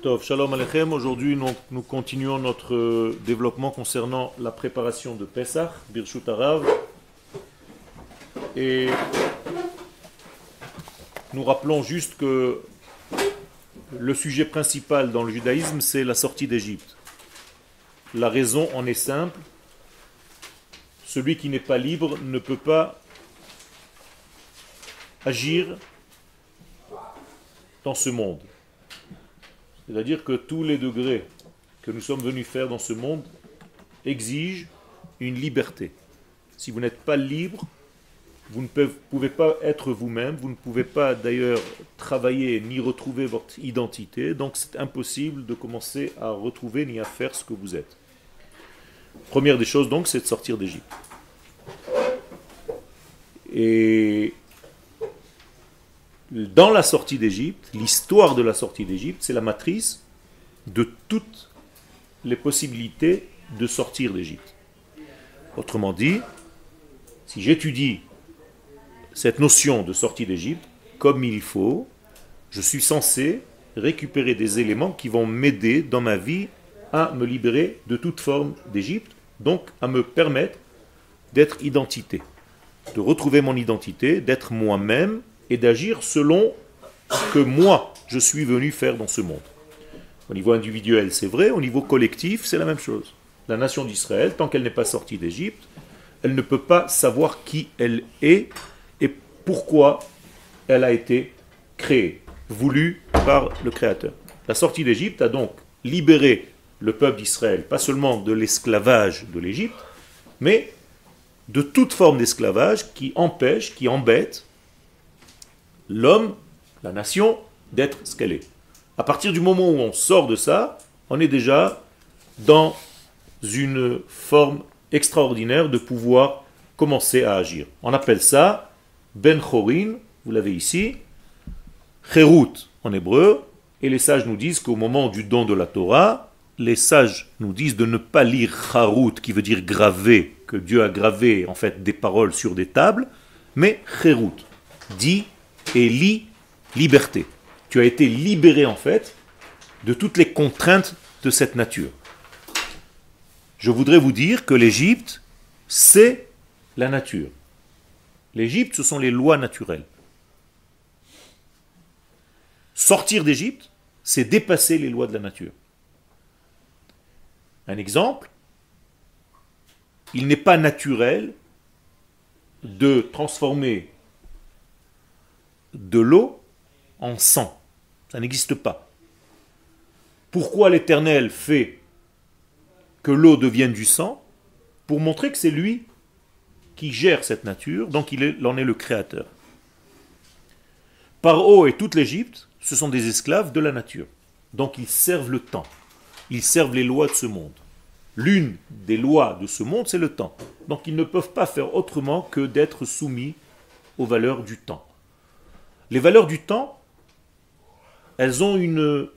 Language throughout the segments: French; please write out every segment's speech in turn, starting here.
Shalom Alechem. Aujourd'hui, nous, nous continuons notre euh, développement concernant la préparation de Pesach, Birshut Arav. Et nous rappelons juste que le sujet principal dans le judaïsme, c'est la sortie d'Égypte. La raison en est simple. Celui qui n'est pas libre ne peut pas agir dans ce monde. C'est-à-dire que tous les degrés que nous sommes venus faire dans ce monde exigent une liberté. Si vous n'êtes pas libre, vous ne pouvez pas être vous-même, vous ne pouvez pas d'ailleurs travailler ni retrouver votre identité, donc c'est impossible de commencer à retrouver ni à faire ce que vous êtes. Première des choses donc, c'est de sortir d'Égypte. Et dans la sortie d'Égypte, l'histoire de la sortie d'Égypte, c'est la matrice de toutes les possibilités de sortir d'Égypte. Autrement dit, si j'étudie cette notion de sortie d'Égypte comme il faut, je suis censé récupérer des éléments qui vont m'aider dans ma vie à me libérer de toute forme d'Égypte, donc à me permettre d'être identité, de retrouver mon identité, d'être moi-même et d'agir selon ce que moi, je suis venu faire dans ce monde. Au niveau individuel, c'est vrai, au niveau collectif, c'est la même chose. La nation d'Israël, tant qu'elle n'est pas sortie d'Égypte, elle ne peut pas savoir qui elle est et pourquoi elle a été créée, voulue par le Créateur. La sortie d'Égypte a donc libéré le peuple d'Israël, pas seulement de l'esclavage de l'Égypte, mais de toute forme d'esclavage qui empêche, qui embête l'homme, la nation, d'être ce qu'elle est. À partir du moment où on sort de ça, on est déjà dans une forme extraordinaire de pouvoir commencer à agir. On appelle ça Ben Chorin, vous l'avez ici, Cherut en hébreu, et les sages nous disent qu'au moment du don de la Torah, les sages nous disent de ne pas lire Charut, qui veut dire graver, que Dieu a gravé en fait des paroles sur des tables, mais Cherut, dit et lit liberté. Tu as été libéré en fait de toutes les contraintes de cette nature. Je voudrais vous dire que l'Égypte, c'est la nature. L'Égypte, ce sont les lois naturelles. Sortir d'Égypte, c'est dépasser les lois de la nature. Un exemple, il n'est pas naturel de transformer de l'eau en sang. Ça n'existe pas. Pourquoi l'Éternel fait que l'eau devienne du sang Pour montrer que c'est lui qui gère cette nature, donc il, en est le créateur. Paro et toute l'Égypte, ce sont des esclaves de la nature. Donc ils servent le temps. Ils servent les lois de ce monde. L'une des lois de ce monde, c'est le temps. Donc ils ne peuvent pas faire autrement que d'être soumis aux valeurs du temps. Les valeurs du temps, elles ont une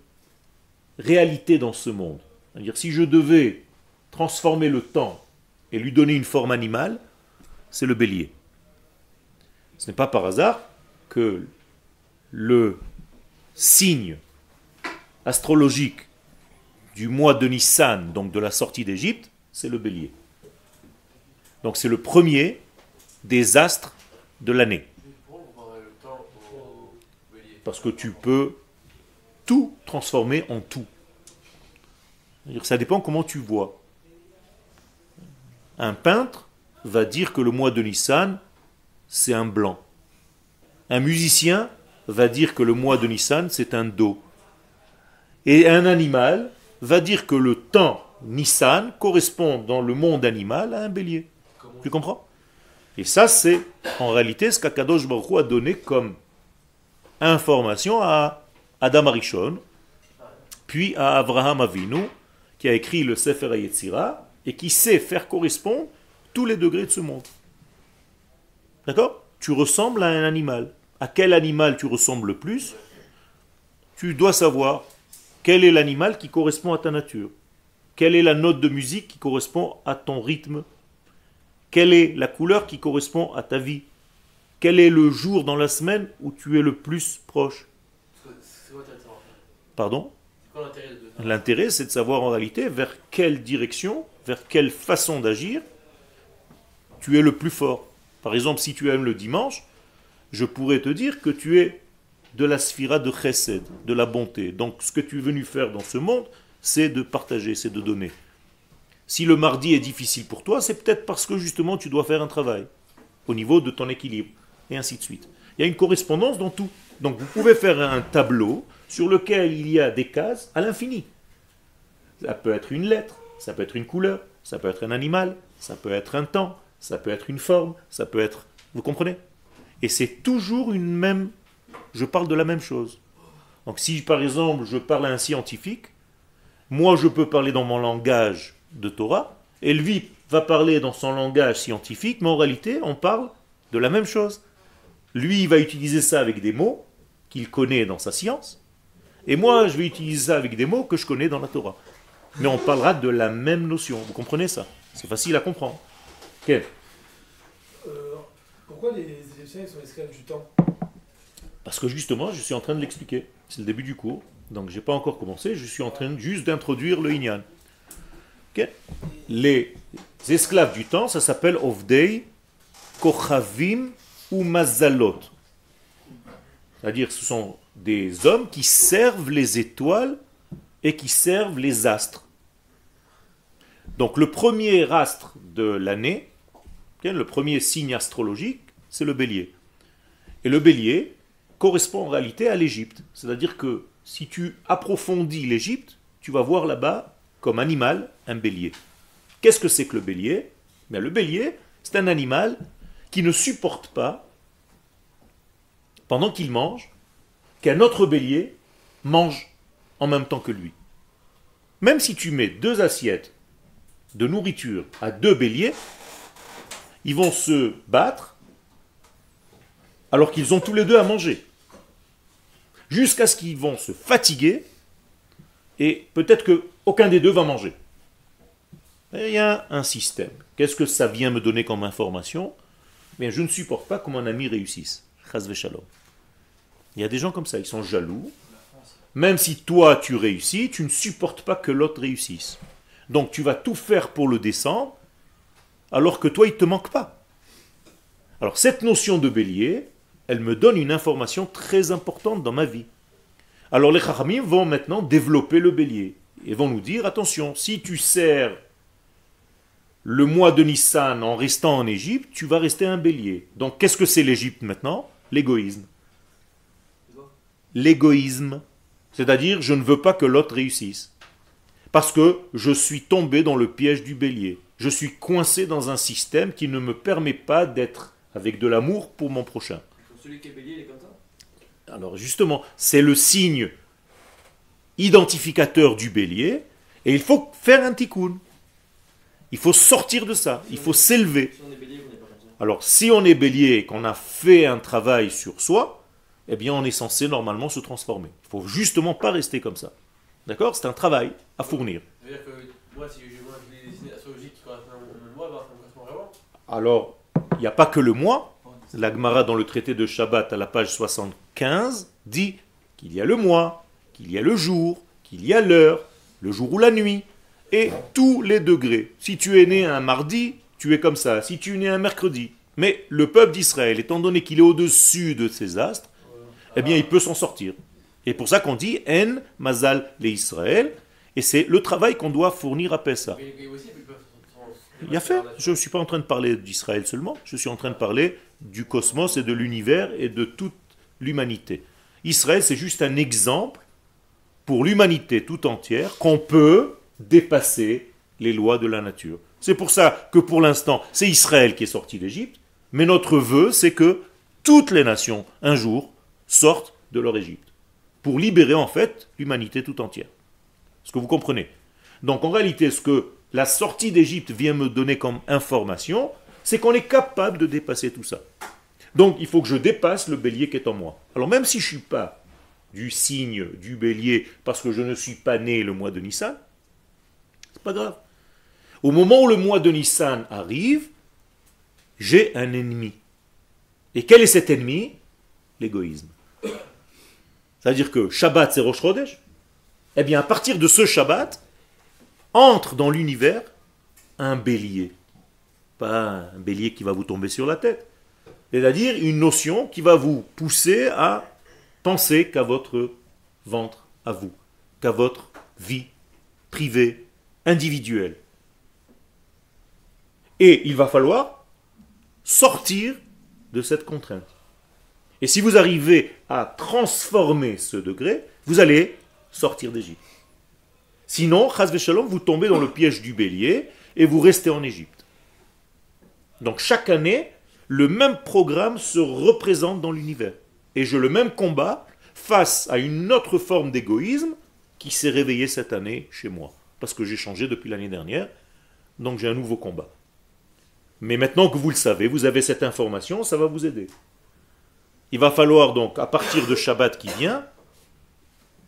réalité dans ce monde. C'est-à-dire, si je devais transformer le temps et lui donner une forme animale, c'est le bélier. Ce n'est pas par hasard que le signe astrologique du mois de Nissan, donc de la sortie d'Égypte, c'est le bélier. Donc c'est le premier des astres de l'année. Parce que tu peux tout transformer en tout. Ça dépend comment tu vois. Un peintre va dire que le mois de Nissan, c'est un blanc. Un musicien va dire que le mois de Nissan, c'est un dos. Et un animal va dire que le temps Nissan correspond dans le monde animal à un bélier. Tu comprends? Et ça, c'est en réalité ce qu'Akadosh Baruch a donné comme information à Adam Arishon, puis à Abraham Avinu, qui a écrit le Sefer Yetzira, et qui sait faire correspondre tous les degrés de ce monde. D'accord? Tu ressembles à un animal. À quel animal tu ressembles le plus? Tu dois savoir quel est l'animal qui correspond à ta nature. Quelle est la note de musique qui correspond à ton rythme? Quelle est la couleur qui correspond à ta vie? Quel est le jour dans la semaine où tu es le plus proche Pardon? L'intérêt, c'est de savoir en réalité vers quelle direction, vers quelle façon d'agir tu es le plus fort. Par exemple, si tu aimes le dimanche, je pourrais te dire que tu es de la sphira de chesed, de la bonté. Donc ce que tu es venu faire dans ce monde, c'est de partager, c'est de donner. Si le mardi est difficile pour toi, c'est peut-être parce que justement tu dois faire un travail au niveau de ton équilibre, et ainsi de suite. Il y a une correspondance dans tout. Donc vous pouvez faire un tableau sur lequel il y a des cases à l'infini. Ça peut être une lettre, ça peut être une couleur, ça peut être un animal, ça peut être un temps, ça peut être une forme, ça peut être... Vous comprenez? Et c'est toujours une même... Je parle de la même chose. Donc si par exemple je parle à un scientifique, moi je peux parler dans mon langage de Torah, et lui va parler dans son langage scientifique, mais en réalité on parle de la même chose. Lui il va utiliser ça avec des mots qu'il connaît dans sa science, et moi je vais utiliser ça avec des mots que je connais dans la Torah. Mais on parlera de la même notion, vous comprenez ça? C'est facile à comprendre. Euh, pourquoi les Égyptiens sont esclaves du temps? Parce que justement, je suis en train de l'expliquer. C'est le début du cours, donc je n'ai pas encore commencé, je suis en train juste d'introduire le Inyan. Les esclaves du temps, ça s'appelle Ovdei, Kochavim ou Mazalot. C'est-à-dire ce sont des hommes qui servent les étoiles et qui servent les astres. Donc le premier astre de l'année, le premier signe astrologique, c'est le bélier. Et le bélier correspond en réalité à l'Égypte. C'est-à-dire que si tu approfondis l'Égypte, tu vas voir là-bas, comme animal, un bélier. Qu'est-ce que c'est que le bélier? Le bélier, c'est un animal qui ne supporte pas, pendant qu'il mange, qu'un autre bélier mange en même temps que lui. Même si tu mets deux assiettes de nourriture à deux béliers, ils vont se battre alors qu'ils ont tous les deux à manger. Jusqu'à ce qu'ils vont se fatiguer et peut-être qu'aucun des deux va manger. il y a un système. Qu'est-ce que ça vient me donner comme information? Je ne supporte pas que mon ami réussisse. Il y a des gens comme ça, ils sont jaloux. Même si toi tu réussis, tu ne supportes pas que l'autre réussisse. Donc tu vas tout faire pour le descendre, alors que toi, il ne te manque pas. Alors cette notion de bélier, elle me donne une information très importante dans ma vie. Alors les Chachamim vont maintenant développer le bélier et vont nous dire, attention, si tu sers le mois de Nissan en restant en Égypte, tu vas rester un bélier. Donc qu'est-ce que c'est l'Égypte maintenant? L'égoïsme. L'égoïsme. C'est-à-dire, je ne veux pas que l'autre réussisse. Parce que je suis tombé dans le piège du bélier je suis coincé dans un système qui ne me permet pas d'être avec de l'amour pour mon prochain. Alors justement, c'est le signe identificateur du bélier, et il faut faire un tikkun. Il faut sortir de ça, il faut s'élever. Alors si on est bélier et qu'on a fait un travail sur soi, eh bien on est censé normalement se transformer. Il faut justement pas rester comme ça. D'accord? C'est un travail à fournir. Alors, il n'y a pas que le mois. L'Agmara dans le traité de Shabbat à la page 75 dit qu'il y a le mois, qu'il y a le jour, qu'il y a l'heure, le jour ou la nuit, et tous les degrés. Si tu es né un mardi, tu es comme ça. Si tu es né un mercredi. Mais le peuple d'Israël, étant donné qu'il est au-dessus de ces astres, eh bien, il peut s'en sortir. Et pour ça qu'on dit En Mazal les Israël, et c'est le travail qu'on doit fournir à Pessah. Il a fait. Je ne suis pas en train de parler d'Israël seulement, je suis en train de parler du cosmos et de l'univers et de toute l'humanité. Israël, c'est juste un exemple pour l'humanité tout entière qu'on peut dépasser les lois de la nature. C'est pour ça que pour l'instant, c'est Israël qui est sorti d'Égypte, mais notre vœu, c'est que toutes les nations, un jour, sortent de leur Égypte, pour libérer en fait l'humanité tout entière. Est-ce que vous comprenez? Donc en réalité, ce que la sortie d'Égypte vient me donner comme information, c'est qu'on est capable de dépasser tout ça. Donc il faut que je dépasse le bélier qui est en moi. Alors même si je ne suis pas du signe du bélier parce que je ne suis pas né le mois de Nissan, pas grave. Au moment où le mois de Nissan arrive, j'ai un ennemi. Et quel est cet ennemi? L'égoïsme. C'est-à-dire que Shabbat c'est Rosh Eh bien, à partir de ce Shabbat, entre dans l'univers un bélier. Pas un bélier qui va vous tomber sur la tête. C'est-à-dire une notion qui va vous pousser à penser qu'à votre ventre, à vous, qu'à votre vie privée, individuelle. Et il va falloir sortir de cette contrainte. Et si vous arrivez à transformer ce degré, vous allez sortir d'Égypte. Sinon, Shalom, vous tombez dans le piège du bélier et vous restez en Égypte. Donc chaque année, le même programme se représente dans l'univers. Et je le même combat face à une autre forme d'égoïsme qui s'est réveillée cette année chez moi. Parce que j'ai changé depuis l'année dernière, donc j'ai un nouveau combat. Mais maintenant que vous le savez, vous avez cette information, ça va vous aider. Il va falloir donc, à partir de Shabbat qui vient,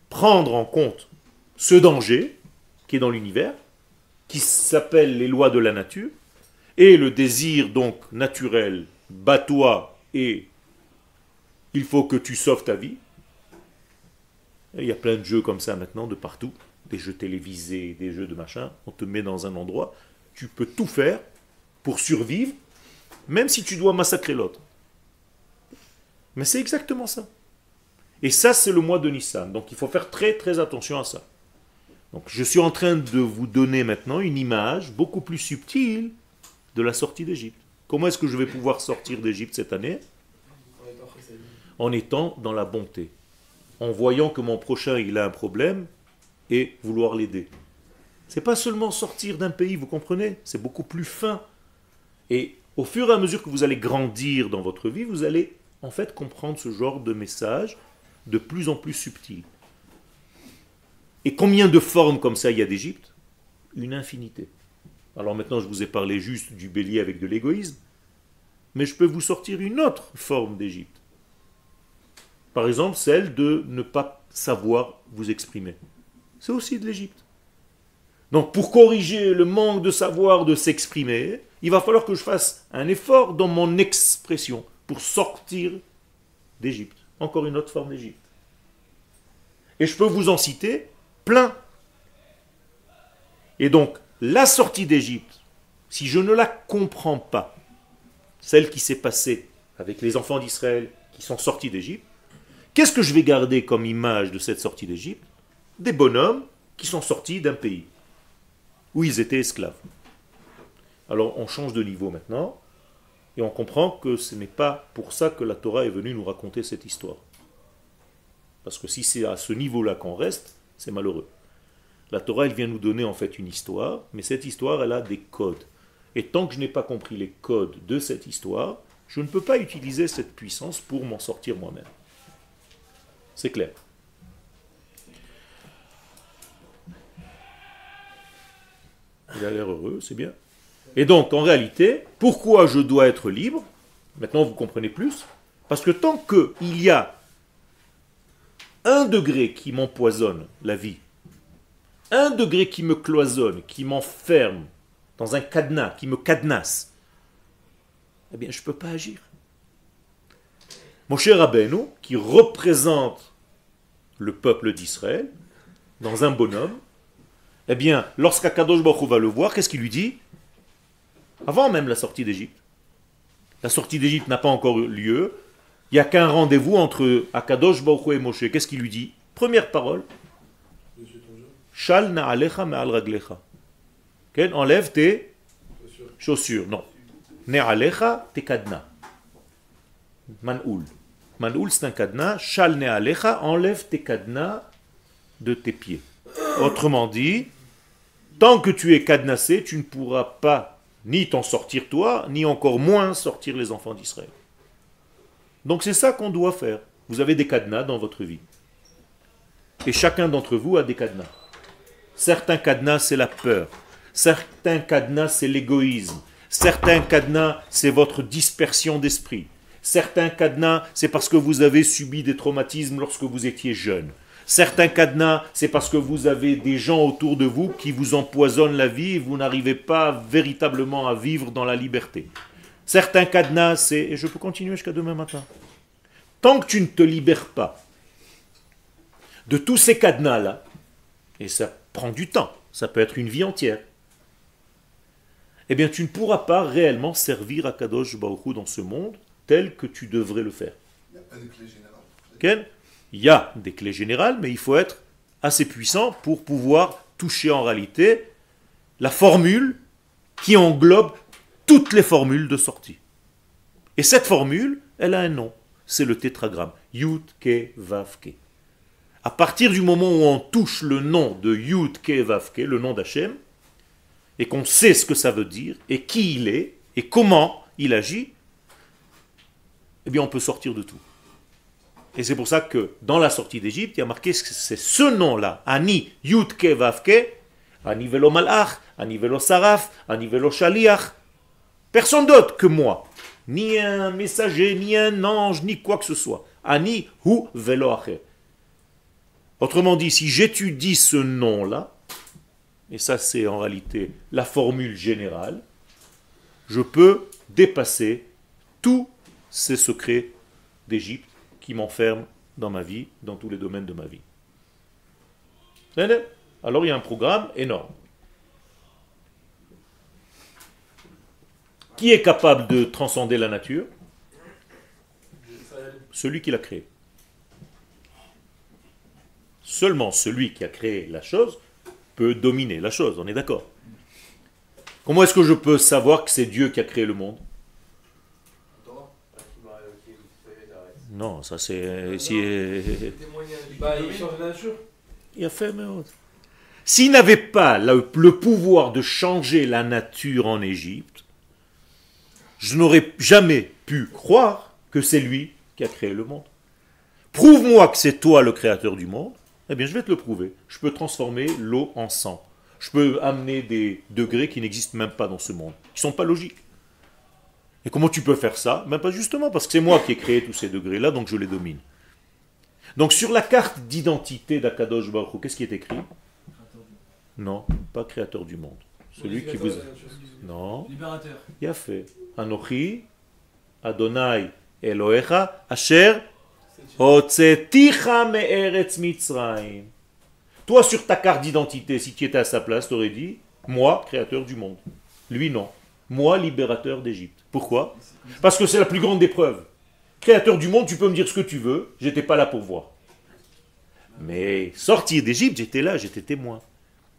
prendre en compte ce danger qui est dans l'univers, qui s'appelle les lois de la nature, et le désir donc naturel, bats-toi et il faut que tu sauves ta vie. il y a plein de jeux comme ça maintenant de partout, des jeux télévisés, des jeux de machin, on te met dans un endroit, tu peux tout faire pour survivre, même si tu dois massacrer l'autre. Mais c'est exactement ça. Et ça, c'est le mois de Nissan. Donc il faut faire très très attention à ça. Donc je suis en train de vous donner maintenant une image beaucoup plus subtile de la sortie d'Égypte. Comment est-ce que je vais pouvoir sortir d'Égypte cette année? En étant dans la bonté. En voyant que mon prochain il a un problème et vouloir l'aider. C'est pas seulement sortir d'un pays, vous comprenez? C'est beaucoup plus fin. Et au fur et à mesure que vous allez grandir dans votre vie, vous allez en fait comprendre ce genre de message de plus en plus subtil. Et combien de formes comme ça il y a d'Égypte? Une infinité. Alors maintenant, je vous ai parlé juste du bélier avec de l'égoïsme, mais je peux vous sortir une autre forme d'Égypte. Par exemple, celle de ne pas savoir vous exprimer. C'est aussi de l'Égypte. Donc pour corriger le manque de savoir de s'exprimer, il va falloir que je fasse un effort dans mon expression pour sortir d'Égypte. Encore une autre forme d'Égypte. Et je peux vous en citer plein. Et donc, la sortie d'Égypte, si je ne la comprends pas, celle qui s'est passée avec les enfants d'Israël qui sont sortis d'Égypte, qu'est-ce que je vais garder comme image de cette sortie d'Égypte? Des bonhommes qui sont sortis d'un pays où ils étaient esclaves. Alors on change de niveau maintenant. Et on comprend que ce n'est pas pour ça que la Torah est venue nous raconter cette histoire. Parce que si c'est à ce niveau-là qu'on reste, c'est malheureux. La Torah, elle vient nous donner en fait une histoire, mais cette histoire, elle a des codes. Et tant que je n'ai pas compris les codes de cette histoire, je ne peux pas utiliser cette puissance pour m'en sortir moi-même. C'est clair. Il a l'air heureux, c'est bien. Et donc, en réalité, pourquoi je dois être libre? Maintenant, vous comprenez plus. Parce que tant qu'il y a un degré qui m'empoisonne la vie, un degré qui me cloisonne, qui m'enferme dans un cadenas, qui me cadenasse, eh bien, je ne peux pas agir. Mon cher Rabbeinu, qui représente le peuple d'Israël, dans un bonhomme, eh bien, lorsqu'Akadosh Baruch va le voir, qu'est-ce qu'il lui dit? Avant même la sortie d'Égypte. La sortie d'Égypte n'a pas encore eu lieu. Il n'y a qu'un rendez-vous entre Akadosh Baruch et Moshe. Qu'est-ce qu'il lui dit? Première parole. Shal na'alecha me'al raglecha. Enlève tes chaussures. Non. Ne'alecha te kadna. Man'oul. Man'oul c'est un cadenas. Shal ne'alecha, enlève tes cadenas de tes pieds. Autrement dit, tant que tu es cadenassé, tu ne pourras pas ni t'en sortir toi, ni encore moins sortir les enfants d'Israël. Donc c'est ça qu'on doit faire. Vous avez des cadenas dans votre vie. Et chacun d'entre vous a des cadenas. Certains cadenas, c'est la peur. Certains cadenas, c'est l'égoïsme. Certains cadenas, c'est votre dispersion d'esprit. Certains cadenas, c'est parce que vous avez subi des traumatismes lorsque vous étiez jeune. Certains cadenas, c'est parce que vous avez des gens autour de vous qui vous empoisonnent la vie et vous n'arrivez pas véritablement à vivre dans la liberté. Certains cadenas, c'est... Et je peux continuer jusqu'à demain matin. Tant que tu ne te libères pas de tous ces cadenas-là, et ça prend du temps, ça peut être une vie entière, eh bien tu ne pourras pas réellement servir à Kadosh Baruch dans ce monde tel que tu devrais le faire. Il n'y a pas de clé générale. Il y a des clés générales, mais il faut être assez puissant pour pouvoir toucher en réalité la formule qui englobe toutes les formules de sortie. Et cette formule, elle a un nom, c'est le tétragramme. Yud Ke. À partir du moment où on touche le nom de Yud Ke, le nom d'Hachem, et qu'on sait ce que ça veut dire, et qui il est, et comment il agit, eh bien on peut sortir de tout. Et c'est pour ça que dans la sortie d'Égypte, il y a marqué que c'est ce nom-là, Ani Yud Ke Vav Ke, Ani Velo Malach, Ani Velo Saraf, Ani Velo Shaliach, personne d'autre que moi, ni un messager, ni un ange, ni quoi que ce soit. Ani Hu Velo Acher. Autrement dit, si j'étudie ce nom-là, et ça c'est en réalité la formule générale, je peux dépasser tous ces secrets d'Égypte qui m'enferment dans ma vie, dans tous les domaines de ma vie. Alors il y a un programme énorme. Qui est capable de transcender la nature Celui qui l'a créé. Seulement celui qui a créé la chose peut dominer la chose, on est d'accord. Comment est-ce que je peux savoir que c'est Dieu qui a créé le monde? Non, ça c'est... Il a fait, mais... S'il n'avait pas le, le, pouvoir de changer la nature en Égypte, je n'aurais jamais pu croire que c'est lui qui a créé le monde. Prouve-moi que c'est toi le créateur du monde, eh bien, je vais te le prouver. Je peux transformer l'eau en sang. Je peux amener des degrés qui n'existent même pas dans ce monde, qui ne sont pas logiques. Et comment tu peux faire ça? Même pas justement parce que c'est moi qui ai créé tous ces degrés-là, donc je les domine. Donc sur la carte d'identité d'Akadosh Baruch qu'est-ce qui est écrit? Non, pas créateur du monde. Celui qui vous... Non. Libérateur. Il a fait. Anochi, Adonai, Elohecha, Asher, toi, sur ta carte d'identité, si tu étais à sa place, tu aurais dit Moi, créateur du monde. Lui, non. Moi, libérateur d'Égypte. Pourquoi? Parce que c'est la plus grande épreuve. Créateur du monde, tu peux me dire ce que tu veux, j'étais pas là pour voir. Mais sortir d'Égypte, j'étais là, j'étais témoin.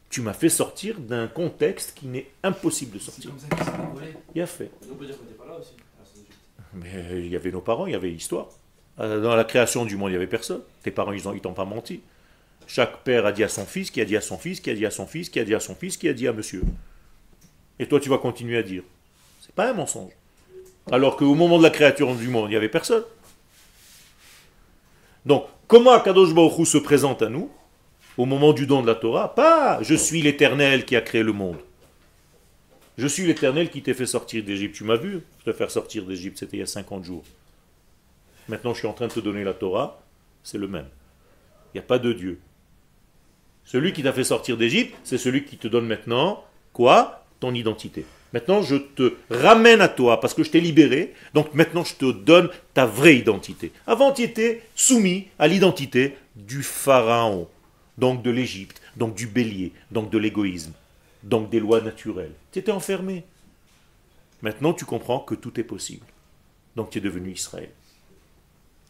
Tu m'as fait sortir d'un contexte qui n'est impossible de sortir. Comme ça Il a fait. On peut dire que pas là aussi. Mais il y avait nos parents, il y avait l'histoire. Euh, dans la création du monde, il n'y avait personne. Tes parents, ils ne t'ont pas menti. Chaque père a dit à son fils, qui a dit à son fils, qui a dit à son fils, qui a dit à son fils, qui a dit à monsieur. Et toi, tu vas continuer à dire. C'est pas un mensonge. Alors qu'au moment de la création du monde, il n'y avait personne. Donc, comment Akadosh Baruch se présente à nous au moment du don de la Torah? Pas je suis l'éternel qui a créé le monde. Je suis l'éternel qui t'ai fait sortir d'Égypte. Tu m'as vu te faire sortir d'Égypte, c'était il y a 50 jours. Maintenant, je suis en train de te donner la Torah, c'est le même. Il n'y a pas de Dieu. Celui qui t'a fait sortir d'Égypte, c'est celui qui te donne maintenant quoi? Ton identité. Maintenant, je te ramène à toi parce que je t'ai libéré. Donc maintenant, je te donne ta vraie identité. Avant, tu étais soumis à l'identité du pharaon, donc de l'Égypte, donc du bélier, donc de l'égoïsme, donc des lois naturelles. Tu étais enfermé. Maintenant, tu comprends que tout est possible. Donc tu es devenu Israël.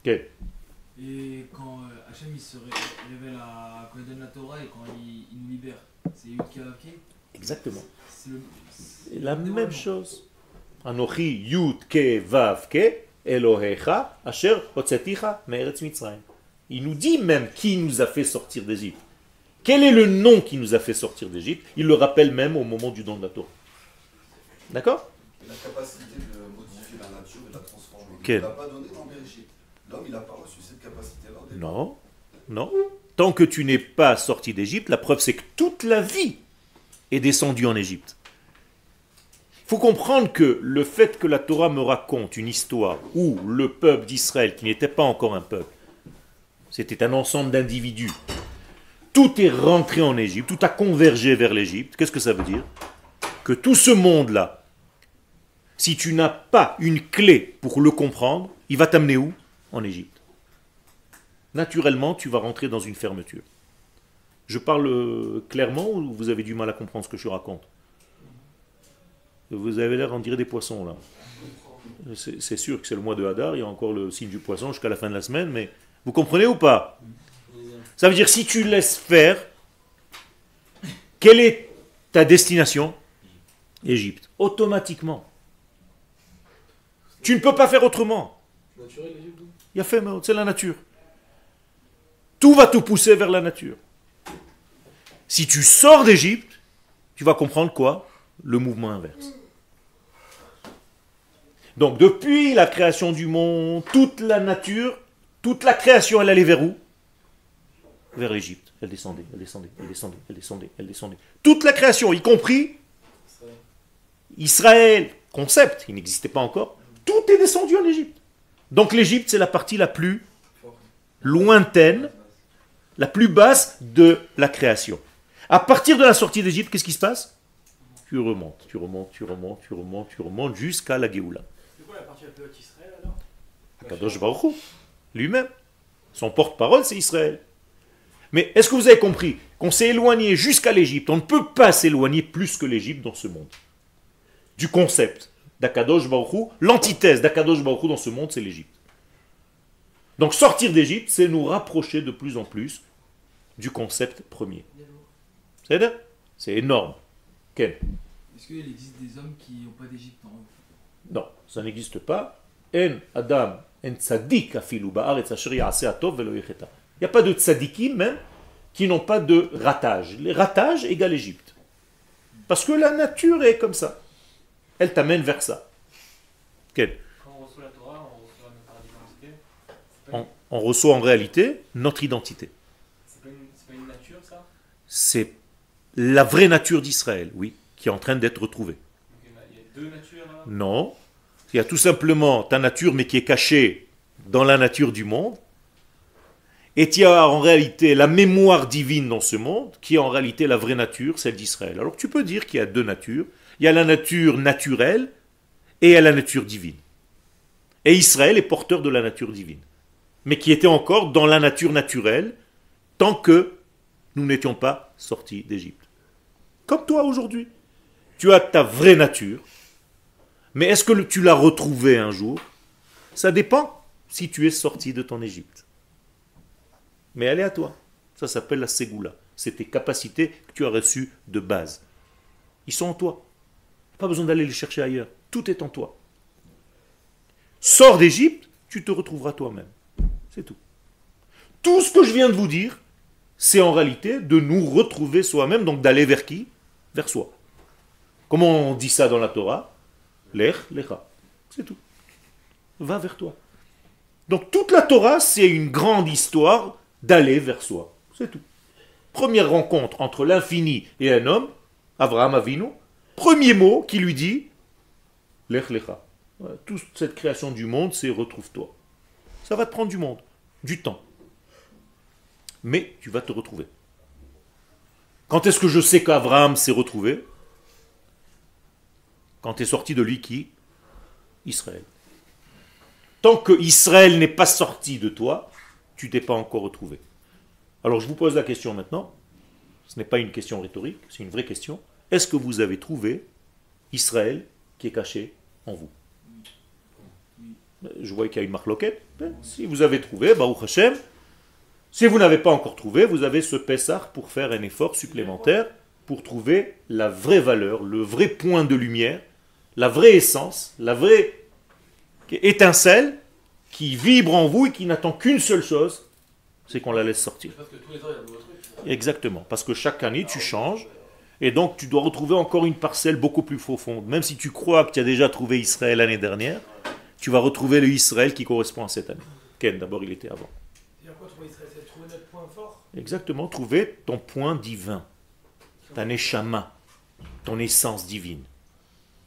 Et quand euh, Hachem il se révèle à, quand la Torah et quand il, nous libère, c'est Yud Ke Exactement. C'est la même chose. Anochi Yud Ke Vav Ke Elohecha Asher Hotzeticha Me'eretz Mitzrayim. Il nous dit même qui nous a fait sortir d'Égypte. Quel est le nom qui nous a fait sortir d'Égypte? Il le rappelle même au moment du don de la Torah. D'accord? La capacité de modifier la nature et de la transformer. Il ne l'a pas donné dans L'homme, il n'a pas reçu cette capacité-là. Non, non. Tant que tu n'es pas sorti d'Égypte, la preuve c'est que toute la vie est descendue en Égypte. Il faut comprendre que le fait que la Torah me raconte une histoire où le peuple d'Israël, qui n'était pas encore un peuple, c'était un ensemble d'individus, tout est rentré en Égypte, tout a convergé vers l'Égypte, qu'est-ce que ça veut dire? Que tout ce monde-là, si tu n'as pas une clé pour le comprendre, il va t'amener où? En Égypte. Naturellement, tu vas rentrer dans une fermeture. Je parle euh, clairement ou vous avez du mal à comprendre ce que je raconte? Vous avez l'air en dirait des poissons là. C'est sûr que c'est le mois de Hadar, il y a encore le signe du poisson jusqu'à la fin de la semaine, mais vous comprenez ou pas? Ça veut dire si tu laisses faire, quelle est ta destination? Égypte. Automatiquement. Tu ne peux pas faire autrement. Il y a fait, c'est la nature. Tout va te pousser vers la nature. Si tu sors d'Égypte, tu vas comprendre quoi? Le mouvement inverse. Donc depuis la création du monde, toute la nature, toute la création, elle allait vers où? Vers l'Égypte. Elle descendait, elle descendait, elle descendait, elle descendait, elle descendait. Toute la création, y compris Israël, concept, il n'existait pas encore, tout est descendu en Égypte. Donc l'Égypte, c'est la partie la plus lointaine, la plus basse de la création. À partir de la sortie d'Égypte, qu'est-ce qui se passe? Tu remontes, tu remontes, tu remontes, tu remontes, tu remontes jusqu'à la Géoula. C'est quoi la partie la plus haute Israël alors? Akadosh Baruch lui-même. Son porte-parole, c'est Israël. Mais est-ce que vous avez compris qu'on s'est éloigné jusqu'à l'Égypte? On ne peut pas s'éloigner plus que l'Égypte dans ce monde. Du concept d'Akadosh Baruch l'antithèse d'Akadosh Baruch dans ce monde, c'est l'Égypte. Donc sortir d'Égypte, c'est nous rapprocher de plus en plus du concept premier. C'est C'est énorme. Est-ce qu'il existe des hommes qui n'ont pas d'Égypte en eux? Non, ça n'existe pas. En Adam, en tzadik Il n'y a pas de tzadikim même qui n'ont pas de ratage. Les ratages égale Égypte. Parce que la nature est comme ça. Elle t'amène vers ça. Quand on reçoit la Torah, on reçoit notre identité on, reçoit en réalité notre identité. C'est pas, pas une nature ça? C'est la vraie nature d'Israël, oui, qui est en train d'être retrouvée. il y a deux natures Non. Il y a tout simplement ta nature, mais qui est cachée dans la nature du monde. Et il y a en réalité la mémoire divine dans ce monde, qui est en réalité la vraie nature, celle d'Israël. Alors tu peux dire qu'il y a deux natures. Il y a la nature naturelle et il y a la nature divine. Et Israël est porteur de la nature divine. Mais qui était encore dans la nature naturelle tant que nous n'étions pas sortis d'Égypte. Comme toi aujourd'hui. Tu as ta vraie nature. Mais est-ce que tu l'as retrouvée un jour? Ça dépend si tu es sorti de ton Égypte. Mais elle est à toi. Ça s'appelle la Ségoula. C'est tes capacités que tu as reçues de base. Ils sont en toi. Pas besoin d'aller les chercher ailleurs. Tout est en toi. Sors d'Égypte, tu te retrouveras toi-même. C'est tout. Tout ce que je viens de vous dire, c'est en réalité de nous retrouver soi-même, donc d'aller vers qui? Vers soi. Comment on dit ça dans la Torah? L'ech, l'echa. C'est tout. Va vers toi. Donc toute la Torah, c'est une grande histoire d'aller vers soi. C'est tout. Première rencontre entre l'infini et un homme, Abraham Avinu. Premier mot qui lui dit Lech lecha. Toute cette création du monde, c'est retrouve-toi. Ça va te prendre du monde, du temps mais tu vas te retrouver. Quand est-ce que je sais qu'Abraham s'est retrouvé? Quand est sorti de lui qui? Israël. Tant que Israël n'est pas sorti de toi, tu t'es pas encore retrouvé. Alors je vous pose la question maintenant. Ce n'est pas une question rhétorique, c'est une vraie question. Est-ce que vous avez trouvé Israël qui est caché en vous? Je vois qu'il y a une marque loquette. Si vous avez trouvé, Baruch Hashem, si vous n'avez pas encore trouvé, vous avez ce Pessah pour faire un effort supplémentaire pour trouver la vraie valeur, le vrai point de lumière, la vraie essence, la vraie étincelle qui vibre en vous et qui n'attend qu'une seule chose, c'est qu'on la laisse sortir. Exactement, parce que chaque année tu changes et donc tu dois retrouver encore une parcelle beaucoup plus profonde. Même si tu crois que tu as déjà trouvé Israël l'année dernière, tu vas retrouver le Israël qui correspond à cette année. Ken, d'abord il était avant. Exactement, trouver ton point divin, ta neshama, ton essence divine.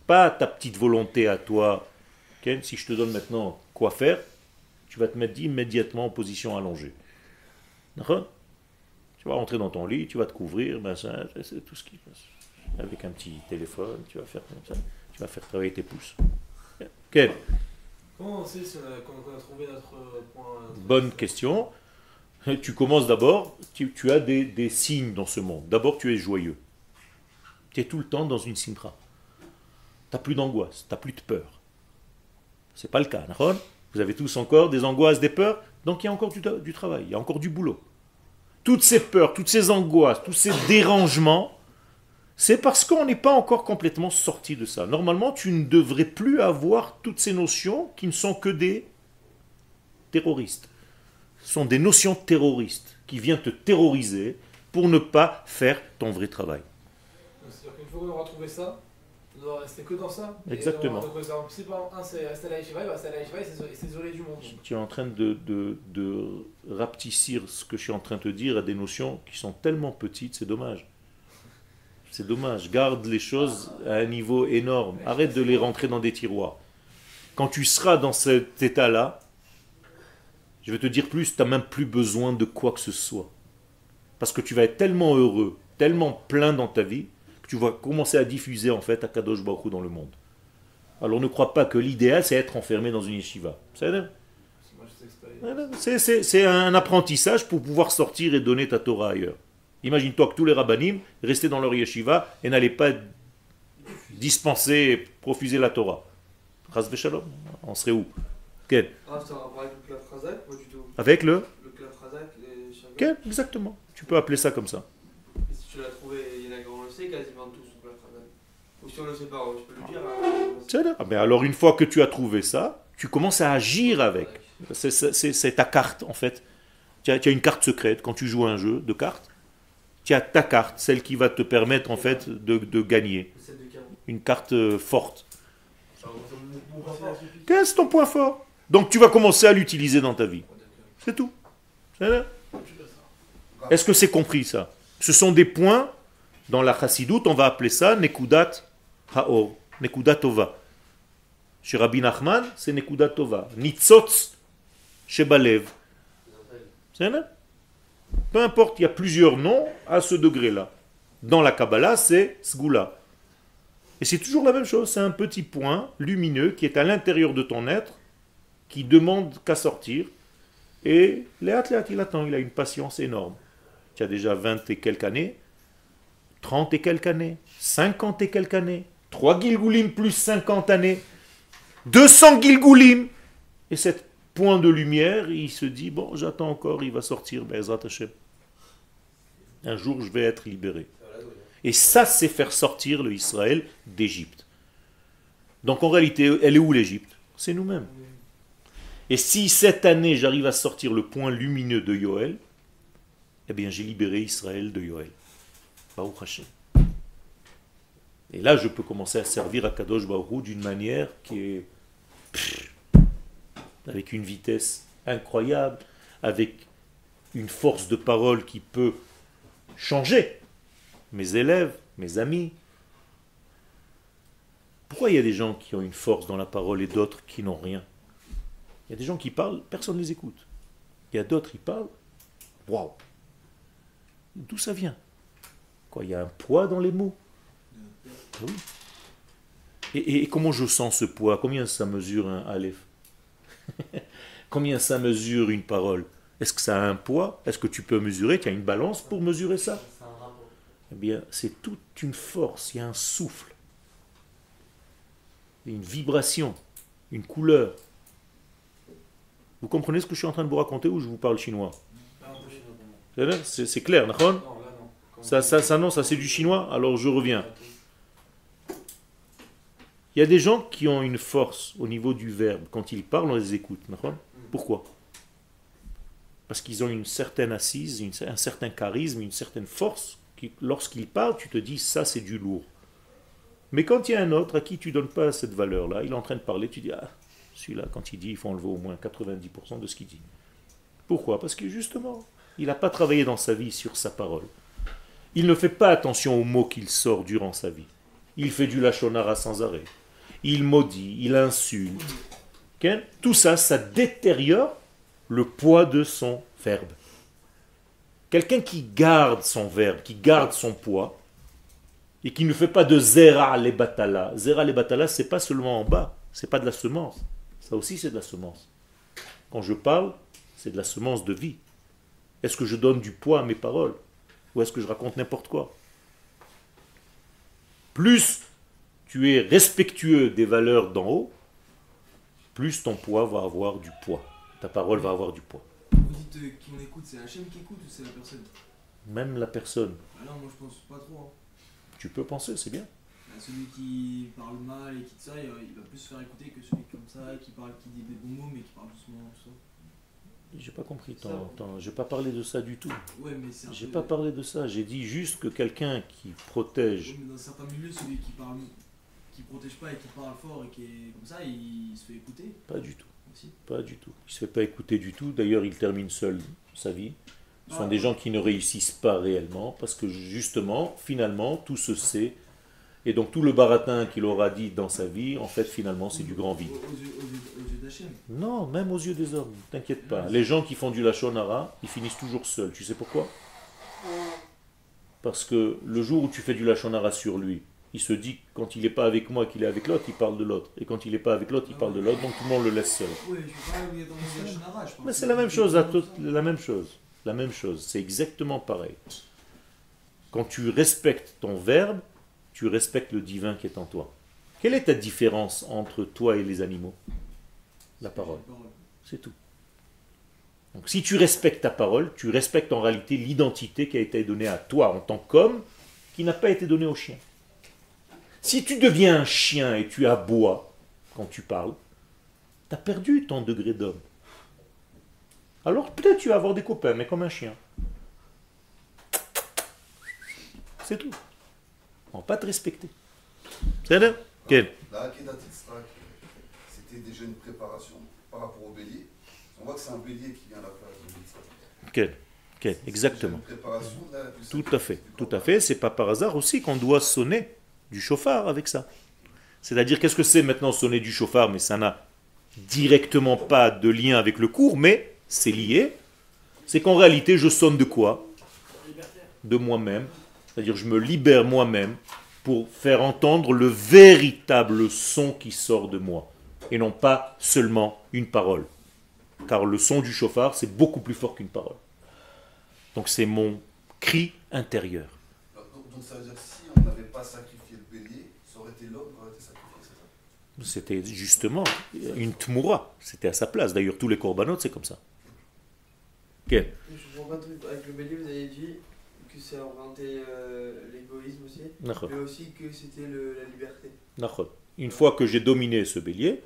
Pas ta petite volonté à toi. Ken, si je te donne maintenant quoi faire, tu vas te mettre immédiatement en position allongée. D'accord? Tu vas rentrer dans ton lit, tu vas te couvrir, ben c'est tout ce qui passe. Avec un petit téléphone, tu vas faire comme ça, tu vas faire travailler tes pouces. Comment on sait si on a, trouvé notre point Bonne question. Tu commences d'abord, tu, as des, signes dans ce monde. D'abord, tu es joyeux. Tu es tout le temps dans une simra. Tu n'as plus d'angoisse, tu n'as plus de peur. C'est pas le cas. Vous avez tous encore des angoisses, des peurs, donc il y a encore du, du travail, il y a encore du boulot. Toutes ces peurs, toutes ces angoisses, tous ces dérangements, c'est parce qu'on n'est pas encore complètement sorti de ça. Normalement, tu ne devrais plus avoir toutes ces notions qui ne sont que des terroristes. Sont des notions terroristes qui viennent te terroriser pour ne pas faire ton vrai travail. C'est-à-dire qu'une fois qu'on aura trouvé ça, on doit rester que dans ça. Exactement. si par exemple, un c'est rester à la rester à la et s'isoler du monde. Tu es en train de, de, de rapetissir ce que je suis en train de te dire à des notions qui sont tellement petites, c'est dommage. C'est dommage. Garde les choses à un niveau énorme. Arrête de les rentrer dans des tiroirs. Quand tu seras dans cet état-là, je vais te dire plus, tu n'as même plus besoin de quoi que ce soit. Parce que tu vas être tellement heureux, tellement plein dans ta vie, que tu vas commencer à diffuser en fait à Kadosh Baruch dans le monde. Alors ne crois pas que l'idéal c'est être enfermé dans une yeshiva. C'est sais que c'est un apprentissage pour pouvoir sortir et donner ta Torah ailleurs. Imagine-toi que tous les rabbinim restaient dans leur yeshiva et n'allaient pas dispenser, profuser la Torah. On serait où? Quel Ah, avec le les. Quel Exactement. Tu peux appeler ça comme ça. Et si tu l'as trouvé, il y en a qui on le sait quasiment tous. Ou si on le sait pas, je peux le dire. hein. Ah ben alors une fois que tu as trouvé ça, tu commences à agir avec. C'est, ta carte en fait. Tu as, tu as une carte secrète quand tu joues à un jeu de cartes. Tu as ta carte, celle qui va te permettre en fait de, de gagner. Une carte euh, forte. Qu'est-ce ton point fort? Donc tu vas commencer à l'utiliser dans ta vie. C'est tout. Est-ce que c'est compris ça? Ce sont des points, dans la chassidoute, on va appeler ça Nekudat Haor, Nekudat Tova. Chez Rabbi Nachman, c'est Nekudat Tova. Nitzotz. C'est là Peu importe, il y a plusieurs noms à ce degré-là. Dans la Kabbalah, c'est Sgula. Et c'est toujours la même chose, c'est un petit point lumineux qui est à l'intérieur de ton être, qui demande qu'à sortir. Et Léat, il attend, il a une patience énorme. Tu as déjà 20 et quelques années, 30 et quelques années, 50 et quelques années, 3 Gilgoulim plus 50 années, 200 Gilgoulim. Et cet point de lumière, il se dit, bon, j'attends encore, il va sortir, Be'ezrat Hashem. Un jour, je vais être libéré. Et ça, c'est faire sortir le Israël d'Égypte. Donc en réalité, elle est où l'Égypte? C'est nous-mêmes. Et si cette année, j'arrive à sortir le point lumineux de Yoël, eh bien j'ai libéré Israël de Yoël. Baruch Hashem. Et là, je peux commencer à servir à Kadosh Baruch d'une manière qui est avec une vitesse incroyable, avec une force de parole qui peut changer mes élèves, mes amis. Pourquoi il y a des gens qui ont une force dans la parole et d'autres qui n'ont rien? Il y a des gens qui parlent, personne ne les écoute. Il y a d'autres qui parlent, waouh. D'où ça vient? Quoi, il y a un poids dans les mots? Ah. Et, et- comment je sens ce poids? Combien ça mesure un aleph? Combien ça mesure une parole? Est-ce que ça a un poids? Est-ce que tu peux mesurer? Tu as une balance pour mesurer ça? Eh bien, c'est toute une force, il y a un souffle, une vibration, une couleur. Vous comprenez ce que je suis en train de vous raconter ou je vous parle chinois. C'est clair, d'accord ça, ça, ça, non, ça c'est du chinois, alors je reviens. Il y a des gens qui ont une force au niveau du verbe. Quand ils parlent, on les écoute. d'accord Pourquoi Parce qu'ils ont une certaine assise, une- un certain charisme, une certaine force. Qui, lorsqu'ils parlent, tu te dis, ça c'est du lourd. Mais quand il y a un autre à qui tu donnes pas cette valeur-là, il est en train de parler, tu dis, ah, celui-là, quand il dit, il faut enlever au moins 90% de ce qu'il dit. Pourquoi? Parce que justement, il n'a pas travaillé dans sa vie sur sa parole. Il ne fait pas attention aux mots qu'il sort durant sa vie. Il fait du lachonara sans arrêt. Il maudit, il insulte. Tout ça, ça détériore le poids de son verbe. Quelqu'un qui garde son verbe, qui garde son poids, et qui ne fait pas de zera les batala. Zera les batala, c'est pas seulement en bas, c'est pas de la semence. Ça aussi, c'est de la semence. Quand je parle, c'est de la semence de vie. Est-ce que je donne du poids à mes paroles Ou est-ce que je raconte n'importe quoi? Plus tu es respectueux des valeurs d'en haut, plus ton poids va avoir du poids. Ta parole va avoir du poids. Vous dites euh, qui on écoute, c'est Hachem qui écoute ou c'est la personne? Même la personne, Ah non, moi je pense pas trop. Hein. tu peux penser, c'est bien. Celui qui parle mal et qui dit ça, il, il va plus se faire écouter que celui comme ça, qui parle, qui dit des bons mots mais qui parle doucement. Tout ça. J'ai pas compris. Ton, ton- j'ai pas parlé de ça du tout. Ouais, mais c'est un J'ai peu- pas parlé de ça. J'ai dit juste que quelqu'un qui protège. Ouais, mais dans certains milieux, celui qui parle, qui protège pas et qui parle fort et qui est comme ça, il, se fait écouter Pas du tout. aussi. Pas du tout. Il se fait pas écouter du tout. D'ailleurs, il termine seul sa vie. Ce sont Ah. des gens qui ne réussissent pas réellement parce que justement, finalement, tout se sait. Et donc tout le baratin qu'il aura dit dans sa vie, en fait, finalement, c'est du grand vide. Non, même aux yeux des hommes, t'inquiète pas. Les gens qui font du lachonara, ils finissent toujours seuls. Tu sais pourquoi? Parce que le jour où tu fais du lachonara sur lui, il se dit que quand il n'est pas avec moi, qu'il est avec l'autre, il parle de l'autre. Et quand il n'est pas avec l'autre, il parle de l'autre, donc tout le monde le laisse seul. Je dans je pense. Mais c'est la même chose, à tout- la même chose. La même chose, c'est exactement pareil. Quand tu respectes ton verbe, tu respectes le divin qui est en toi. Quelle est ta différence entre toi et les animaux? La parole. C'est tout. Donc si tu respectes ta parole, tu respectes en réalité l'identité qui a été donnée à toi en tant qu'homme, qui n'a pas été donnée au chien. Si tu deviens un chien et tu aboies quand tu parles, tu as perdu ton degré d'homme. Alors peut-être tu vas avoir des copains, mais comme un chien. C'est tout. On va pas te respecter. C'est là Quel La c'était déjà une préparation par rapport au bélier. On voit que c'est un bélier qui vient à la place de. Quel Quel Exactement. Une préparation Tout à fait, tout à fait. C'est pas par hasard aussi qu'on doit sonner du chauffard avec ça. C'est-à-dire, qu'est-ce que c'est maintenant sonner du chauffard? Mais ça n'a directement pas de lien avec le cours, mais c'est lié. C'est qu'en réalité, je sonne de quoi? De moi-même. C'est-à-dire, je me libère moi-même pour faire entendre le véritable son qui sort de moi. Et non pas seulement une parole. Car le son du chauffard, c'est beaucoup plus fort qu'une parole. Donc c'est mon cri intérieur. Donc, ça veut dire que si on n'avait pas sacrifié le bélier, ça aurait été l'homme qui aurait été sacrifié, c'est ça? C'était justement une tmoura. C'était à sa place. D'ailleurs, tous les corbanotes, c'est comme ça. Ok. Je comprends pas. Avec le bélier, vous avez dit que ça euh, l'égoïsme aussi, mais aussi que c'était la liberté. Une fois que j'ai dominé ce bélier,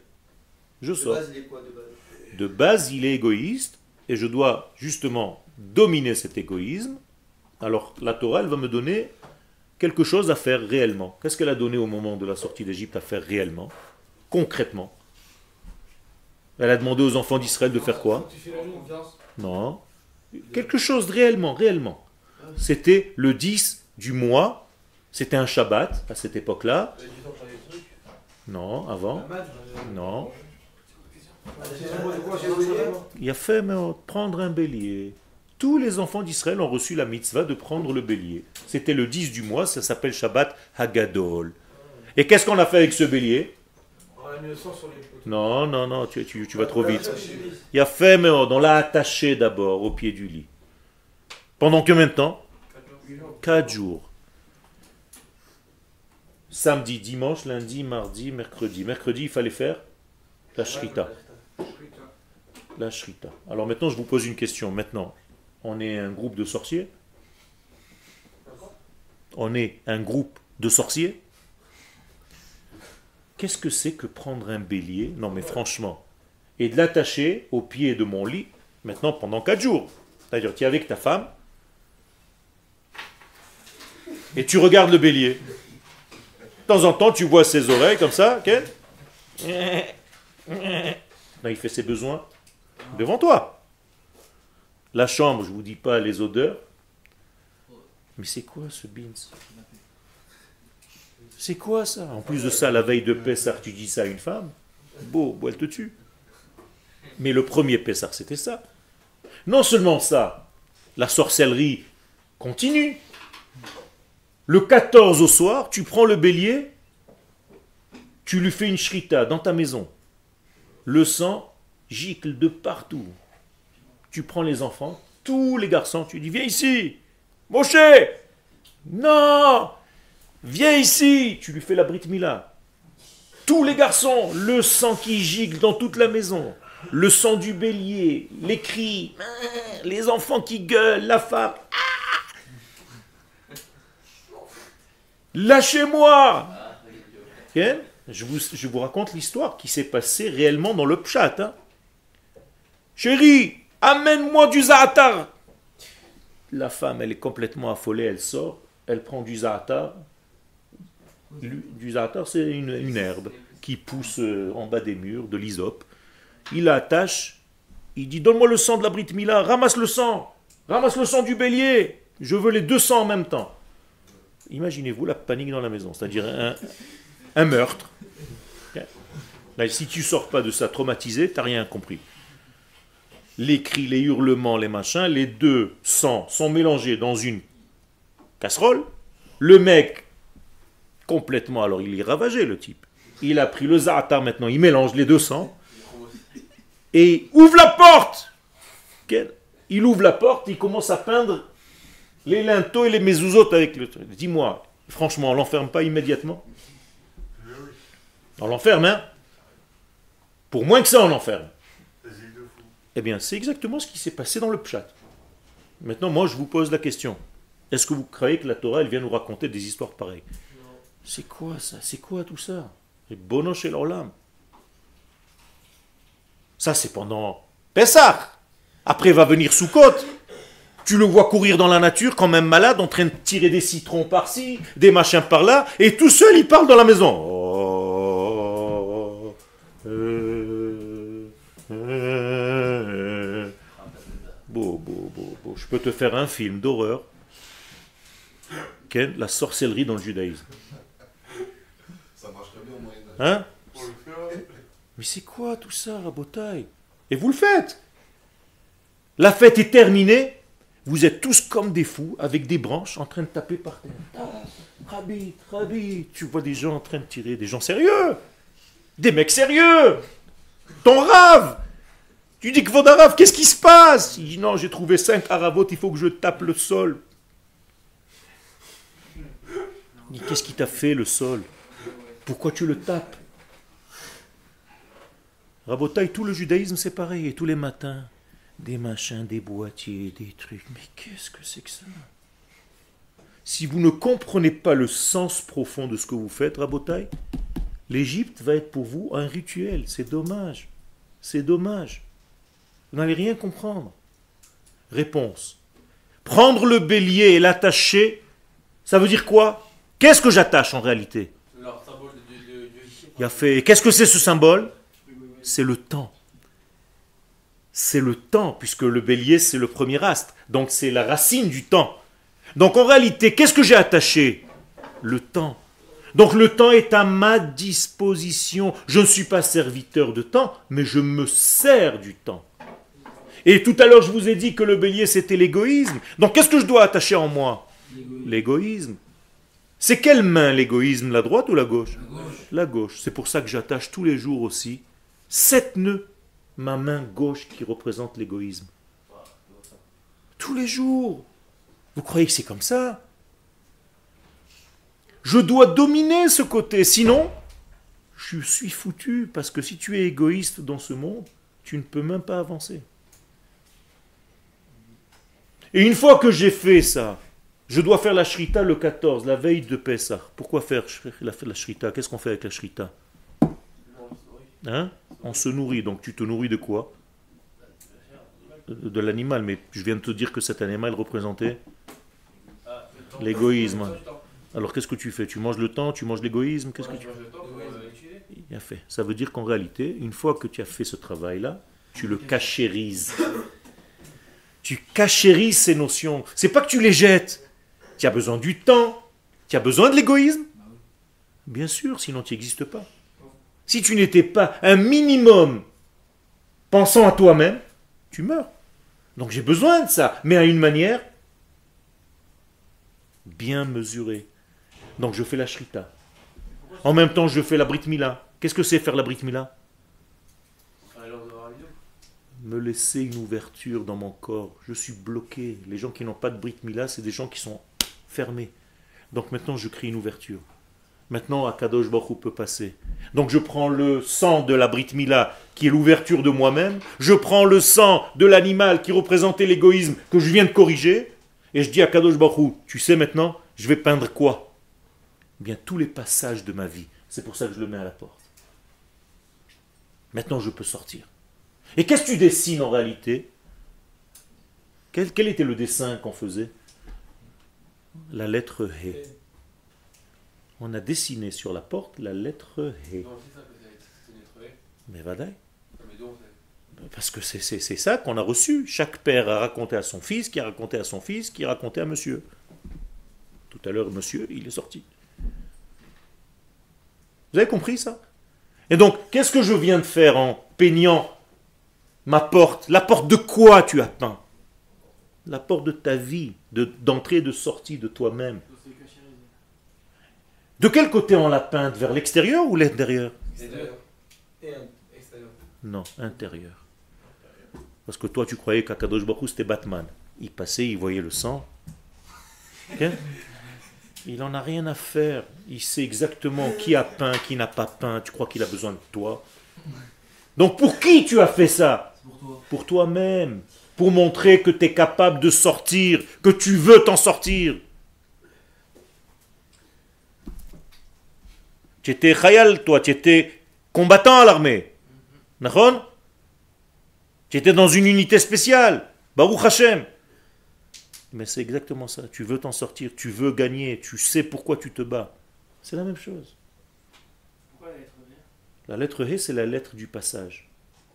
je De sors. base, il est quoi de base? De base, il est égoïste et je dois justement dominer cet égoïsme. Alors, la Torah, elle va me donner quelque chose à faire réellement. Qu'est-ce qu'elle a donné au moment de la sortie d'Égypte à faire réellement Concrètement? Elle a demandé aux enfants d'Israël de faire quoi? Non. Quelque chose réellement, réellement. C'était le 10 du mois. C'était un Shabbat à cette époque-là. Non, avant. Non. Il a fait mais, prendre un bélier. Tous les enfants d'Israël ont reçu la mitzvah de prendre le bélier. C'était le 10 du mois, ça s'appelle Shabbat Hagadol. Et qu'est-ce qu'on a fait avec ce bélier? Non, non, non, tu, tu- tu vas trop vite. Il a fait, mais on l'a attaché d'abord au pied du lit. Pendant combien de temps Quatre jours. Samedi, dimanche, lundi, mardi, mercredi. Mercredi, il fallait faire la shrita. La shrita. Alors maintenant, je vous pose une question. Maintenant, on est un groupe de sorciers On est un groupe de sorciers Qu'est-ce que c'est que prendre un bélier? Non mais franchement. Et de l'attacher au pied de mon lit, maintenant pendant quatre jours. C'est-à-dire, tu es avec ta femme, et tu regardes le bélier. De temps en temps, tu vois ses oreilles comme ça, Ken Non, il fait ses besoins devant toi. La chambre, je ne vous dis pas les odeurs. Mais c'est quoi ce beans C'est quoi ça En plus de ça, la veille de Pessah, tu dis ça à une femme Beau, bon, elle te tue. Mais le premier Pessah, c'était ça. Non seulement ça, la sorcellerie continue. Le 14 au soir, tu prends le bélier, tu lui fais une shrita dans ta maison. Le sang gicle de partout. Tu prends les enfants, tous les garçons, tu dis viens ici, Moshe, non, viens ici, tu lui fais la Brit Mila. Tous les garçons, le sang qui gicle dans toute la maison, le sang du bélier, les cris, les enfants qui gueulent, la femme. Ah Lâchez-moi je, vous, raconte l'histoire qui s'est passée réellement dans le pchat. hein. Chérie, amène-moi du zaatar. La femme, elle est complètement affolée, elle sort, elle prend du zaatar. Du zaatar, c'est une, herbe qui pousse euh, en bas des murs, de l'hysope. Il la attache, il dit Donne-moi le sang de la Brit Mila, ramasse le sang, ramasse le sang du bélier, je veux les deux sangs en même temps. Imaginez-vous la panique dans la maison, c'est-à-dire un, meurtre. Si tu sors pas de ça traumatisé, t'as rien compris. Les cris, les hurlements, les machins, les deux sangs sont mélangés dans une casserole. Le mec, complètement, alors il est ravagé le type. Il a pris le zaatar maintenant, il mélange les deux sangs et ouvre la porte. Il ouvre la porte, il commence à peindre les linteaux et les mezuzot avec le truc. Dis-moi, franchement, on l'enferme pas immédiatement On l'enferme, hein? Pour moins que ça, on l'enferme. Eh bien, c'est exactement ce qui s'est passé dans le pchat. Maintenant, moi, je vous pose la question. Est-ce que vous croyez que la Torah, elle vient nous raconter des histoires pareilles? C'est quoi ça? C'est quoi tout ça? C'est bono chez l'olam. Ça, c'est pendant Pessah. Après va venir Sukkot. Tu le vois courir dans la nature comme un malade en train de tirer des citrons par-ci, des machins par-là, et tout seul il parle dans la maison. Oh, euh, euh. Beau, beau, beau, beau. Je peux te faire un film d'horreur. Ken, la sorcellerie dans le judaïsme. Ça marcherait bien au Moyen-Âge. Hein Mais c'est quoi tout ça, Rabotaille? Et vous le faites La fête est terminée, vous êtes tous comme des fous, avec des branches, en train de taper par terre. Ah, Rabbi, tu vois des gens en train de tirer, des gens sérieux. Des mecs sérieux. Ton rave. Tu dis que votre rave, qu'est-ce qui se passe? Il dit non, j'ai trouvé cinq aravotes, il faut que je tape le sol. Il dit, Qu'est-ce qui t'a fait le sol? Pourquoi tu le tapes? Rabotaille, tout le judaïsme c'est pareil, et tous les matins, des machins, des boîtiers, des trucs. Mais qu'est-ce que c'est que ça? Si vous ne comprenez pas le sens profond de ce que vous faites, Rabotaille, l'Égypte va être pour vous un rituel. C'est dommage. C'est dommage. Vous n'allez rien comprendre. Réponse. Prendre le bélier et l'attacher, ça veut dire quoi? Qu'est-ce que j'attache en réalité? Il a fait. Qu'est-ce que c'est ce symbole? C'est le temps. C'est le temps, puisque le bélier, c'est le premier astre. Donc c'est la racine du temps. Donc en réalité, qu'est-ce que j'ai attaché? Le temps. Donc le temps est à ma disposition. Je ne suis pas serviteur de temps, mais je me sers du temps. Et tout à l'heure, je vous ai dit que le bélier, c'était l'égoïsme. Donc qu'est-ce que je dois attacher en moi? L'égoïsme. C'est quelle main l'égoïsme, la droite ou la gauche? La gauche. C'est pour ça que j'attache tous les jours aussi sept nœuds, ma main gauche qui représente l'égoïsme. Tous les jours. Vous croyez que c'est comme ça? Je dois dominer ce côté, sinon je suis foutu, parce que si tu es égoïste dans ce monde, tu ne peux même pas avancer. Et une fois que j'ai fait ça, je dois faire la shrita le 14, la veille de Pessah. Pourquoi faire la, shrita? Qu'est-ce qu'on fait avec la shrita? Hein? On se nourrit. Donc tu te nourris de quoi? De, l'animal. Mais je viens de te dire que cet animal représentait l'égoïsme. Alors qu'est-ce que tu fais? Tu manges le temps Tu manges l'égoïsme Qu'est-ce que tu. Bien fait. Ça veut dire qu'en réalité, une fois que tu as fait ce travail-là, tu le cachérises. Tu cachérises ces notions. C'est pas que tu les jettes. Tu as besoin du temps. Tu as besoin de l'égoïsme. Bien sûr, sinon tu n'existes pas. Si tu n'étais pas un minimum pensant à toi-même, tu meurs. Donc j'ai besoin de ça, mais à une manière bien mesurée. Donc je fais la shrita. En même temps, je fais la Brit Mila. Qu'est-ce que c'est faire la Brit Mila me laisser une ouverture dans mon corps. Je suis bloqué. Les gens qui n'ont pas de Brit Mila, c'est des gens qui sont fermés. Donc maintenant, je crée une ouverture. Maintenant, Akadosh Baruch peut passer. Donc je prends le sang de la Brit Mila, qui est l'ouverture de moi-même. Je prends le sang de l'animal qui représentait l'égoïsme que je viens de corriger. Et je dis à Kadosh Baruch tu sais maintenant, je vais peindre quoi? Eh Bien tous les passages de ma vie. C'est pour ça que je le mets à la porte. Maintenant, je peux sortir. Et qu'est-ce que tu dessines en réalité? Quel, quel était le dessin qu'on faisait? La lettre He. On a dessiné sur la porte la lettre He. Non, c'est ça que Mais vadaï. E. Parce que c'est c'est- c'est ça qu'on a reçu. Chaque père a raconté à son fils, qui a raconté à son fils, qui a raconté à monsieur. Tout à l'heure, monsieur, il est sorti. Vous avez compris ça? Et donc, qu'est-ce que je viens de faire en peignant ma porte? La porte de quoi tu as peint? La porte de ta vie, de- d'entrée et de sortie de toi-même. De quel côté on l'a peinte Vers l'extérieur ou l'intérieur? Non, intérieur. Parce que toi, tu croyais qu'Akadosh Baruch c'était Batman. Il passait, il voyait le sang. Il n'en a rien à faire. Il sait exactement qui a peint, qui n'a pas peint. Tu crois qu'il a besoin de toi? Donc pour qui tu as fait ça? Pour toi. Pour toi-même. Pour montrer que tu es capable de sortir, que tu veux t'en sortir. Tu étais khayal, toi, tu étais combattant à l'armée. Nahon Tu étais dans une unité spéciale. Baruch Hashem. Mais c'est exactement ça. Tu veux t'en sortir, tu veux gagner, tu sais pourquoi tu te bats. C'est la même chose. Pourquoi la lettre V? La lettre He, c'est la lettre du passage.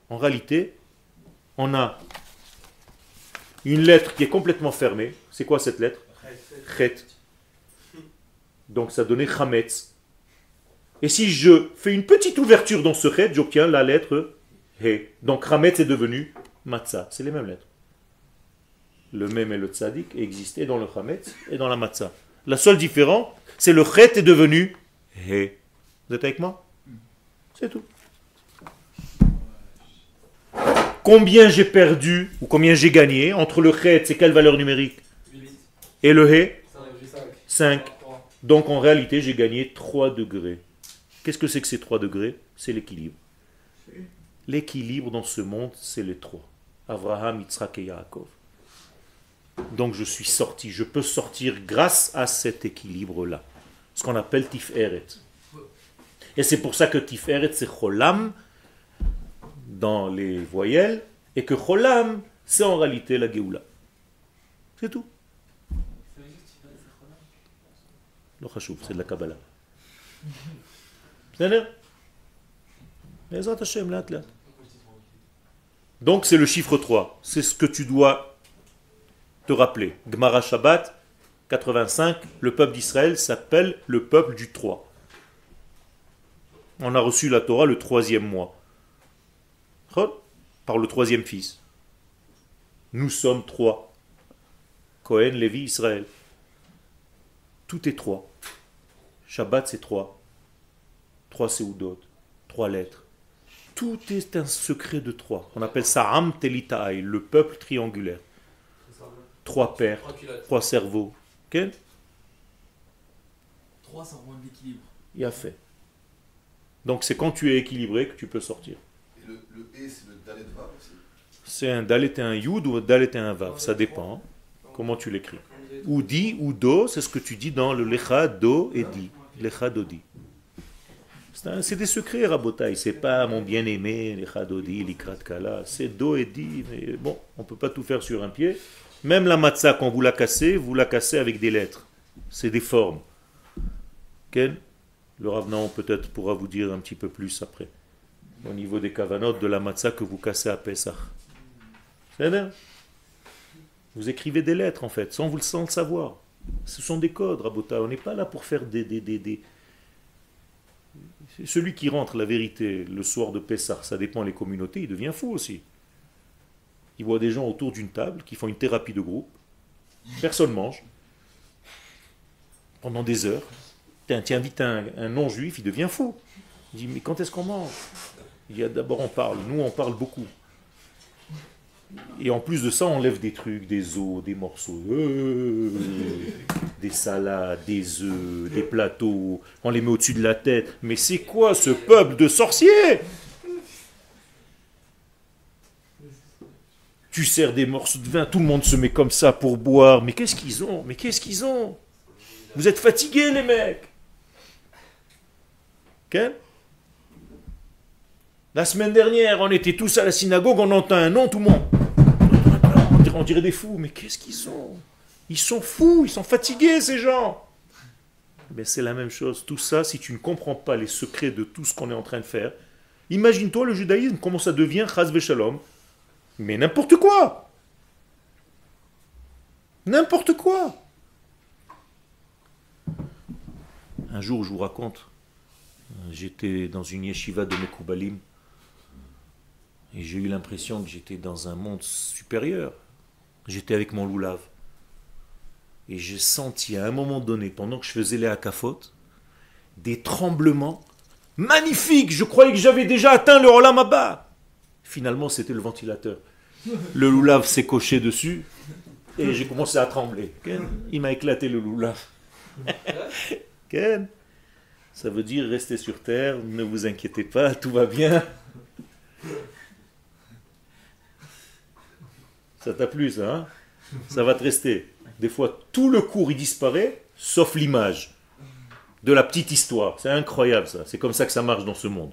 En réalité, on a une lettre qui est complètement fermée. C'est quoi cette lettre? Chet. Donc ça donnait Chametz. Et si je fais une petite ouverture dans ce Chet, j'obtiens la lettre He. Donc Chametz est devenu Matzah. C'est les mêmes lettres. Le Mem et le Tzadik existaient dans le Chametz et dans la Matzah. La seule différence, c'est le Chet est devenu He. Vous êtes avec moi? C'est tout. Combien j'ai perdu ou combien j'ai gagné entre le Chet, c'est quelle valeur numérique? Et le He, Cinq. J'ai cinq. 5. Trois. Donc en réalité, j'ai gagné 3 degrés. Qu'est-ce que c'est que ces trois degrés? C'est l'équilibre. L'équilibre dans ce monde, c'est les trois. Abraham, Yitzhak et Yaakov. Donc je suis sorti, je peux sortir grâce à cet équilibre-là. Ce qu'on appelle Tiferet. Et c'est pour ça que Tiferet, c'est Cholam dans les voyelles, et que Cholam, c'est en réalité la Géoula. C'est tout. C'est de la Kabbalah. בסדר? בעזרת השם, לאט לאט. Donc c'est le chiffre 3. C'est ce que tu dois te rappeler. Gemara Shabbat 85, le peuple d'Israël s'appelle le peuple du 3. On a reçu la Torah le troisième mois. Chod, Par le troisième fils. Nous sommes trois. Cohen, Lévi, Israël. Tout est trois. Shabbat, c'est trois. Trois séoudotes, trois lettres. Tout est un secret de trois. On appelle ça Am Telitaï, le peuple triangulaire. Trois pères, Trois trois cerveaux. Ok? 3, ça rejoint de l'équilibre. Il a fait. Donc c'est quand tu es équilibré que tu peux sortir. Et le, le E, c'est le Dalet Vav aussi? C'est un Dalet et un Yud ou un Dalet et un Vav? Ça dépend. hein, Comment tu l'écris. Ou di ou do, c'est ce que tu dis dans le Lecha, do et di. Lecha, do, di. C'est des secrets, Rabotai. C'est pas mon bien-aimé, Lecha, do, di, Likrat, Kala. C'est do et di. Mais bon, on peut pas tout faire sur un pied. Même la matzah, quand vous la cassez, vous la cassez avec des lettres. C'est des formes. Ken Le Ravenan peut-être pourra vous dire un petit peu plus après. Au niveau des kavanotes de la matzah que vous cassez à Pessah. C'est bien vous écrivez des lettres en fait, sans vous le savoir. Ce sont des codes, Rabota. On n'est pas là pour faire des- Celui qui rentre la vérité le soir de Pessah, ça dépend les communautés, il devient fou aussi. Il voit des gens autour d'une table qui font une thérapie de groupe. Personne mange. Pendant des heures. Tu invites un, un non-juif, il devient fou. Il dit, mais quand est-ce qu'on mange? Il dit, ah, d'abord on parle. Nous, on parle beaucoup. Et en plus de ça, on lève des trucs, des os, des morceaux, euh, des salades, des œufs, des plateaux, on les met au-dessus de la tête. Mais c'est quoi ce peuple de sorciers? Tu sers des morceaux de vin, tout le monde se met comme ça pour boire. Mais qu'est-ce qu'ils ont? Mais qu'est-ce qu'ils ont? Vous êtes fatigués les mecs Ok La semaine dernière, on était tous à la synagogue, on entend un nom, tout le monde. Dirait, des fous, mais qu'est-ce qu'ils sont? Ils sont fous, ils sont fatigués ces gens. Mais c'est la même chose. Tout ça, si tu ne comprends pas les secrets de tout ce qu'on est en train de faire, imagine-toi le judaïsme, comment ça devient chas shalom. Mais n'importe quoi. N'importe quoi. Un jour, je vous raconte, j'étais dans une yeshiva de Mekoubalim et j'ai eu l'impression que j'étais dans un monde supérieur. J'étais avec mon loulave. Et j'ai senti à un moment donné, pendant que je faisais les hakafot, des tremblements magnifiques. Je croyais que j'avais déjà atteint le Olam. Finalement, c'était le ventilateur. Le loulave s'est coché dessus et j'ai commencé à trembler. Il m'a éclaté le loulave. Ça veut dire restez sur terre, ne vous inquiétez pas, tout va bien. Ça t'a plu ça hein? Ça va te rester. Des fois, tout le cours il disparaît, sauf l'image de la petite histoire. C'est incroyable ça. C'est comme ça que ça marche dans ce monde.